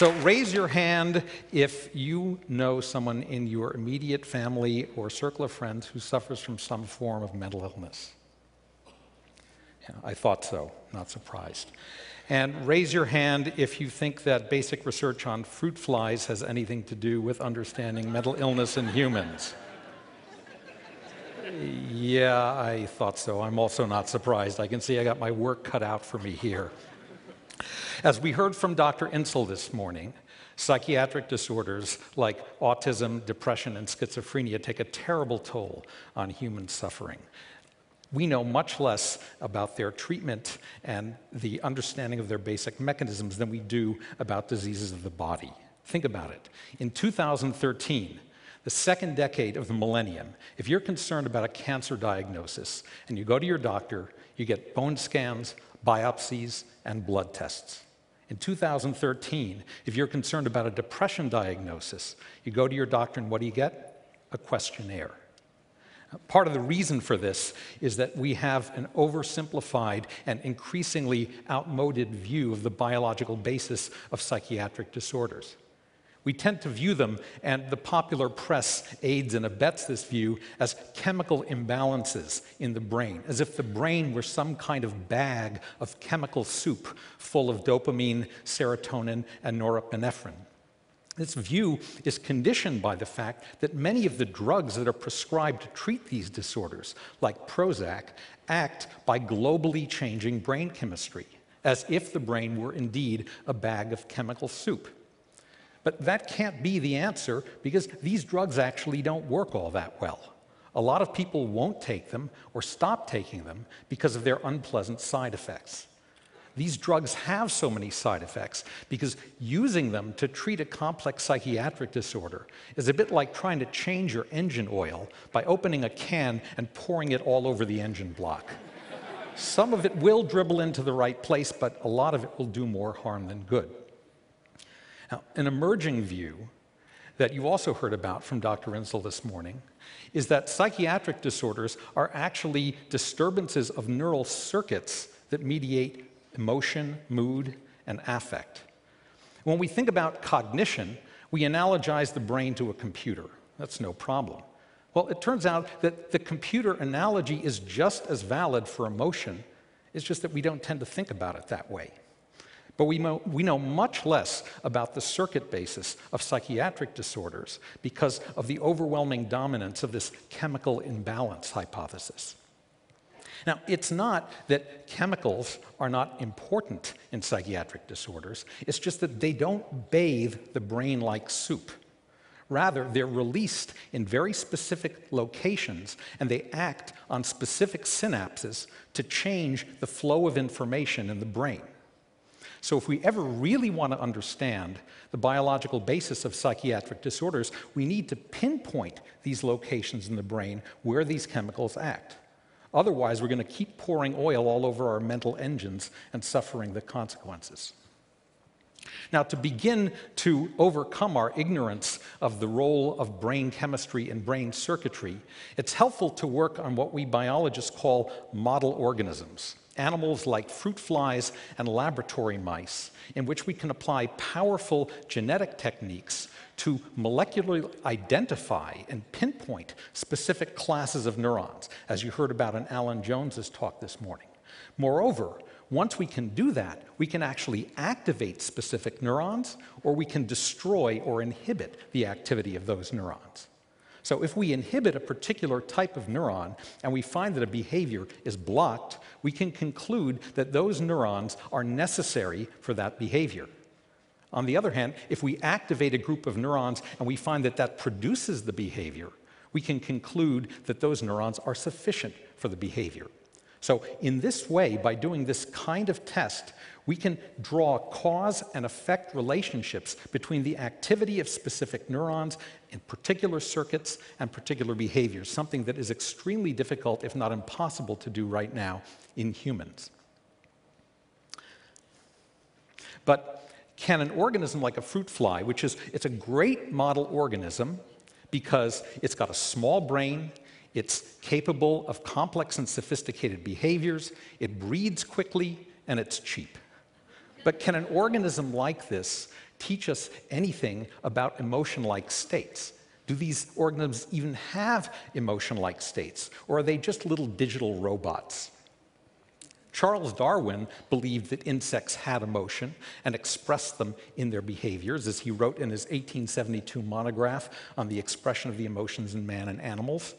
So raise your hand if you know someone in your immediate family or circle of friends who suffers from some form of mental illness. Yeah, I thought so, not surprised. And raise your hand if you think that basic research on fruit flies has anything to do with understanding mental illness in humans. Yeah, I thought so. I'm also not surprised. I can see I got my work cut out for me here. As we heard from Dr. Insel this morning, psychiatric disorders like autism, depression, and schizophrenia take a terrible toll on human suffering. We know much less about their treatment and the understanding of their basic mechanisms than we do about diseases of the body. Think about it. In 2013, the second decade of the millennium, if you're concerned about a cancer diagnosis and you go to your doctor, you get bone scans, biopsies, and blood tests. In 2013, if you're concerned about a depression diagnosis, you go to your doctor and what do you get? A questionnaire. Part of the reason for this is that we have an oversimplified and increasingly outmoded view of the biological basis of psychiatric disorders. We tend to view them, and the popular press aids and abets this view, as chemical imbalances in the brain, as if the brain were some kind of bag of chemical soup full of dopamine, serotonin, and norepinephrine. This view is conditioned by the fact that many of the drugs that are prescribed to treat these disorders, like Prozac, act by globally changing brain chemistry, as if the brain were indeed a bag of chemical soup. But that can't be the answer because these drugs actually don't work all that well. A lot of people won't take them or stop taking them because of their unpleasant side effects. These drugs have so many side effects because using them to treat a complex psychiatric disorder is a bit like trying to change your engine oil by opening a can and pouring it all over the engine block. Some of it will dribble into the right place, but a lot of it will do more harm than good. Now, an emerging view that you also heard about from Dr. Insel this morning is that psychiatric disorders are actually disturbances of neural circuits that mediate emotion, mood, and affect. When we think about cognition, we analogize the brain to a computer. That's no problem. Well, it turns out that the computer analogy is just as valid for emotion, it's just that we don't tend to think about it that way. But we know, we know much less about the circuit basis of psychiatric disorders because of the overwhelming dominance of this chemical imbalance hypothesis. Now, it's not that chemicals are not important in psychiatric disorders, it's just that they don't bathe the brain like soup. Rather, they're released in very specific locations and they act on specific synapses to change the flow of information in the brain. So, if we ever really want to understand the biological basis of psychiatric disorders, we need to pinpoint these locations in the brain where these chemicals act. Otherwise, we're going to keep pouring oil all over our mental engines and suffering the consequences. Now, to begin to overcome our ignorance of the role of brain chemistry and brain circuitry, it's helpful to work on what we biologists call model organisms, animals like fruit flies and laboratory mice, in which we can apply powerful genetic techniques to molecularly identify and pinpoint specific classes of neurons, as you heard about in Alan Jones's talk this morning. Moreover, once we can do that, we can actually activate specific neurons, or we can destroy or inhibit the activity of those neurons. So if we inhibit a particular type of neuron and we find that a behavior is blocked, we can conclude that those neurons are necessary for that behavior. On the other hand, if we activate a group of neurons and we find that that produces the behavior, we can conclude that those neurons are sufficient for the behavior. So, in this way, by doing this kind of test, we can draw cause and effect relationships between the activity of specific neurons in particular circuits and particular behaviors, something that is extremely difficult, if not impossible, to do right now in humans. But can an organism like a fruit fly, which is it's a great model organism because it's got a small brain, it's capable of complex and sophisticated behaviors, it breeds quickly, and it's cheap. But can an organism like this teach us anything about emotion like states. Do these organisms even have emotion like states, or are they just little digital robots? Charles Darwin believed that insects had emotion and expressed them in their behaviors, as he wrote in his 1872 monograph on the expression of the emotions in man and animals.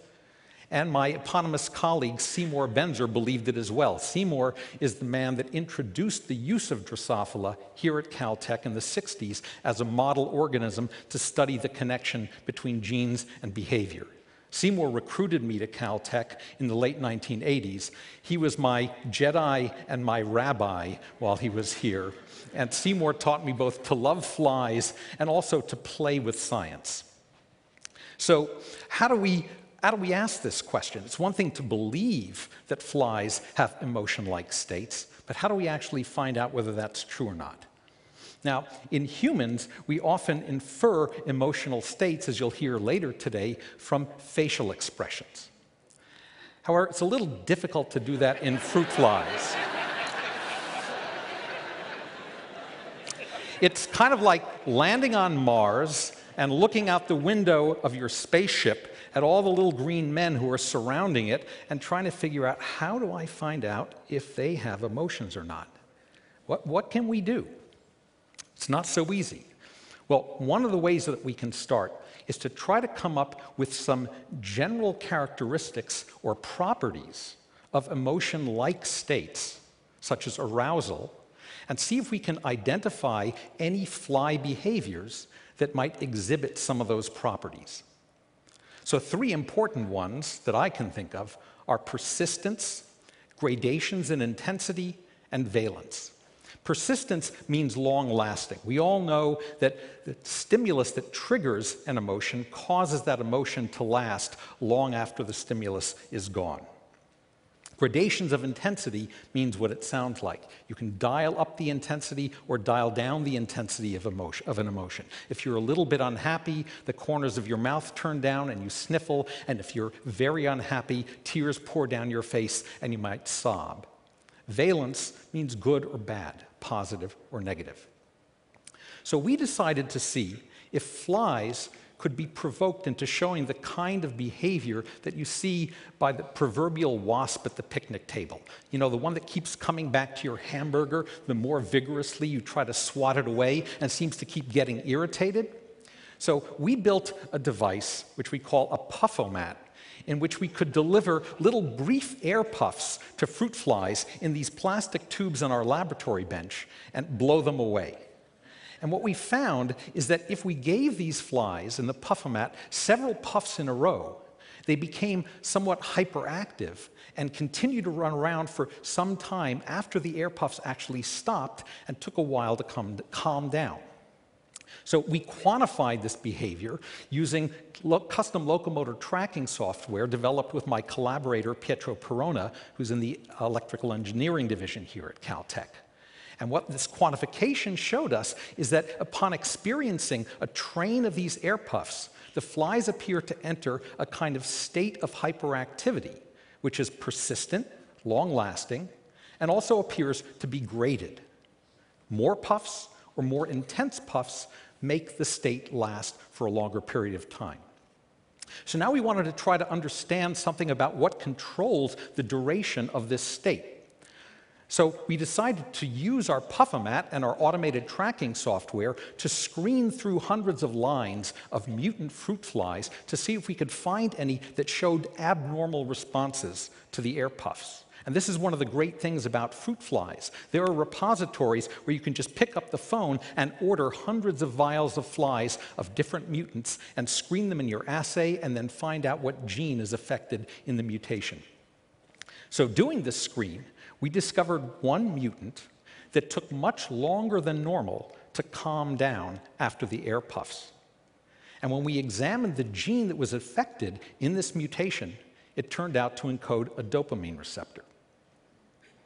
And my eponymous colleague Seymour Benzer believed it as well. Seymour is the man that introduced the use of Drosophila here at Caltech in the 60s as a model organism to study the connection between genes and behavior. Seymour recruited me to Caltech in the late 1980s. He was my Jedi and my rabbi while he was here. And Seymour taught me both to love flies and also to play with science. So, how do we how do we ask this question? It's one thing to believe that flies have emotion like states, but how do we actually find out whether that's true or not? Now, in humans, we often infer emotional states, as you'll hear later today, from facial expressions. However, it's a little difficult to do that in fruit flies. it's kind of like landing on Mars and looking out the window of your spaceship at all the little green men who are surrounding it and trying to figure out how do I find out if they have emotions or not? What, what can we do? It's not so easy. Well, one of the ways that we can start is to try to come up with some general characteristics or properties of emotion like states, such as arousal, and see if we can identify any fly behaviors that might exhibit some of those properties. So, three important ones that I can think of are persistence, gradations in intensity, and valence. Persistence means long lasting. We all know that the stimulus that triggers an emotion causes that emotion to last long after the stimulus is gone. Gradations of intensity means what it sounds like. You can dial up the intensity or dial down the intensity of, emotion, of an emotion. If you're a little bit unhappy, the corners of your mouth turn down and you sniffle, and if you're very unhappy, tears pour down your face and you might sob. Valence means good or bad, positive or negative. So we decided to see if flies could be provoked into showing the kind of behavior that you see by the proverbial wasp at the picnic table. You know, the one that keeps coming back to your hamburger the more vigorously you try to swat it away and seems to keep getting irritated. So we built a device which we call a puffomat in which we could deliver little brief air puffs to fruit flies in these plastic tubes on our laboratory bench and blow them away. And what we found is that if we gave these flies in the puffomat several puffs in a row, they became somewhat hyperactive and continued to run around for some time after the air puffs actually stopped and took a while to come, calm down. So we quantified this behavior using lo custom locomotor tracking software developed with my collaborator Pietro Perona, who's in the electrical engineering division here at Caltech. And what this quantification showed us is that upon experiencing a train of these air puffs, the flies appear to enter a kind of state of hyperactivity, which is persistent, long lasting, and also appears to be graded. More puffs or more intense puffs make the state last for a longer period of time. So now we wanted to try to understand something about what controls the duration of this state. So we decided to use our Puffomat and our automated tracking software to screen through hundreds of lines of mutant fruit flies to see if we could find any that showed abnormal responses to the air puffs. And this is one of the great things about fruit flies. There are repositories where you can just pick up the phone and order hundreds of vials of flies of different mutants and screen them in your assay and then find out what gene is affected in the mutation. So, doing this screen, we discovered one mutant that took much longer than normal to calm down after the air puffs. And when we examined the gene that was affected in this mutation, it turned out to encode a dopamine receptor.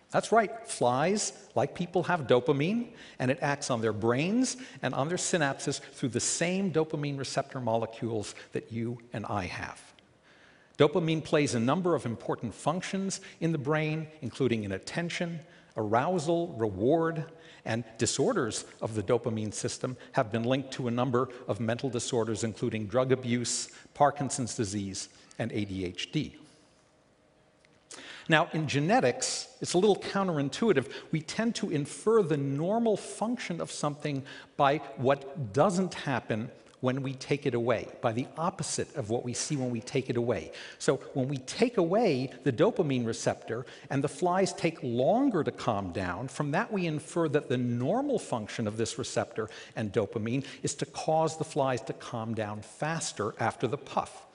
That's right, flies, like people, have dopamine, and it acts on their brains and on their synapses through the same dopamine receptor molecules that you and I have. Dopamine plays a number of important functions in the brain, including in attention, Arousal, reward, and disorders of the dopamine system have been linked to a number of mental disorders, including drug abuse, Parkinson's disease, and ADHD. Now, in genetics, it's a little counterintuitive. We tend to infer the normal function of something by what doesn't happen when we take it away, by the opposite of what we see when we take it away. So when we take away the dopamine receptor and the flies take longer to calm down, from that we infer that the normal function of this receptor and dopamine is to cause the flies to calm down faster after the puff.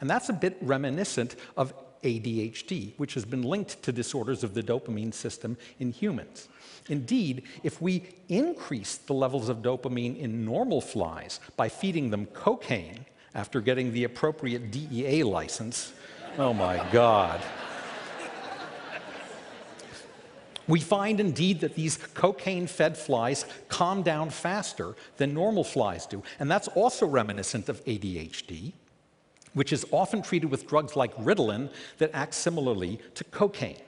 And that's a bit reminiscent of ADHD, which has been linked to disorders of the dopamine system in humans. Indeed, if we increase the levels of dopamine in normal flies by feeding them cocaine after getting the appropriate DEA license, oh my God. We find indeed that these cocaine fed flies calm down faster than normal flies do. And that's also reminiscent of ADHD, which is often treated with drugs like Ritalin that act similarly to cocaine.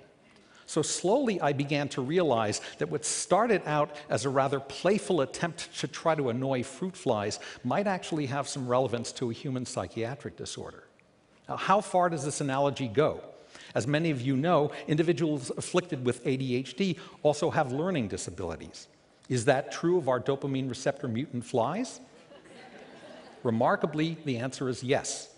So slowly I began to realize that what started out as a rather playful attempt to try to annoy fruit flies might actually have some relevance to a human psychiatric disorder. Now, how far does this analogy go? As many of you know, individuals afflicted with ADHD also have learning disabilities. Is that true of our dopamine receptor mutant flies? Remarkably, the answer is yes.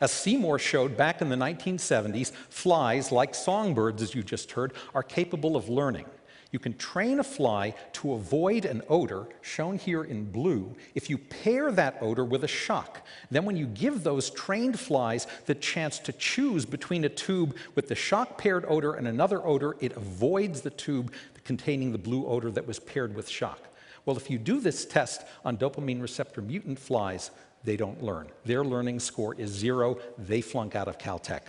As Seymour showed back in the 1970s, flies, like songbirds, as you just heard, are capable of learning. You can train a fly to avoid an odor, shown here in blue, if you pair that odor with a shock. Then, when you give those trained flies the chance to choose between a tube with the shock paired odor and another odor, it avoids the tube containing the blue odor that was paired with shock. Well, if you do this test on dopamine receptor mutant flies, they don't learn. Their learning score is zero. They flunk out of Caltech.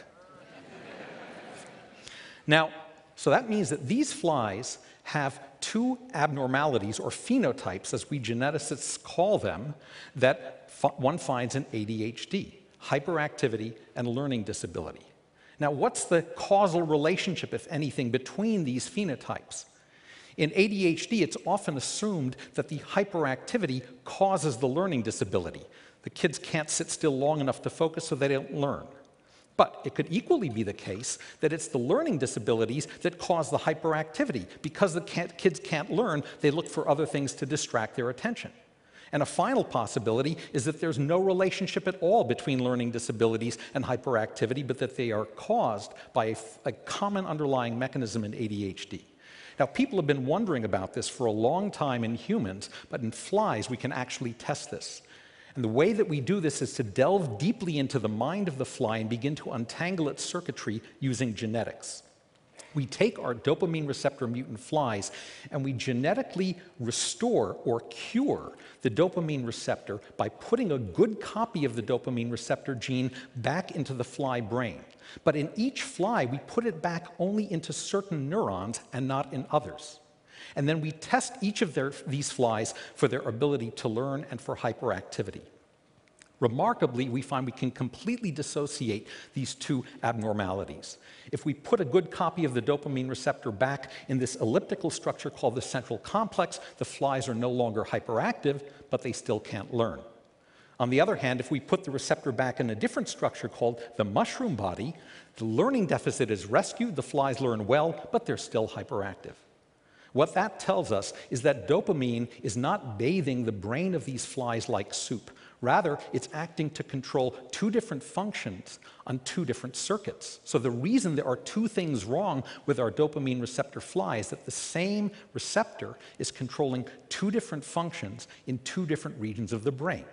now, so that means that these flies have two abnormalities or phenotypes, as we geneticists call them, that one finds in ADHD hyperactivity and learning disability. Now, what's the causal relationship, if anything, between these phenotypes? In ADHD, it's often assumed that the hyperactivity causes the learning disability. The kids can't sit still long enough to focus, so they don't learn. But it could equally be the case that it's the learning disabilities that cause the hyperactivity. Because the kids can't learn, they look for other things to distract their attention. And a final possibility is that there's no relationship at all between learning disabilities and hyperactivity, but that they are caused by a, a, common underlying mechanism in ADHD. Now, people have been wondering about this for a long time in humans, but in flies, we can actually test this. And the way that we do this is to delve deeply into the mind of the fly and begin to untangle its circuitry using genetics. We take our dopamine receptor mutant flies and we genetically restore or cure the dopamine receptor by putting a good copy of the dopamine receptor gene back into the fly brain. But in each fly, we put it back only into certain neurons and not in others. And then we test each of their, these flies for their ability to learn and for hyperactivity. Remarkably, we find we can completely dissociate these two abnormalities. If we put a good copy of the dopamine receptor back in this elliptical structure called the central complex, the flies are no longer hyperactive, but they still can't learn. On the other hand, if we put the receptor back in a different structure called the mushroom body, the learning deficit is rescued, the flies learn well, but they're still hyperactive. What that tells us is that dopamine is not bathing the brain of these flies like soup. Rather, it's acting to control two different functions on two different circuits. So the reason there are two things wrong with our dopamine receptor fly is that the same receptor is controlling two different functions in two different regions of the brain.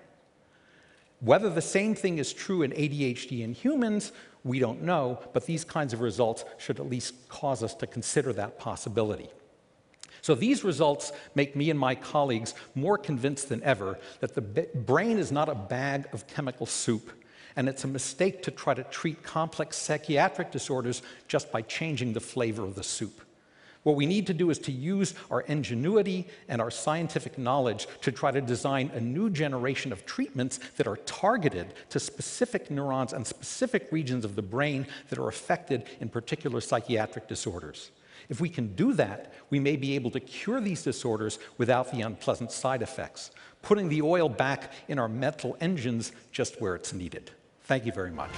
Whether the same thing is true in ADHD in humans, we don't know, but these kinds of results should at least cause us to consider that possibility. So these results make me and my colleagues more convinced than ever that the brain is not a bag of chemical soup, and it's a mistake to try to treat complex psychiatric disorders just by changing the flavor of the soup. What we need to do is to use our ingenuity and our scientific knowledge to try to design a new generation of treatments that are targeted to specific neurons and specific regions of the brain that are affected in particular psychiatric disorders. If we can do that, we may be able to cure these disorders without the unpleasant side effects, putting the oil back in our mental engines just where it's needed. Thank you very much.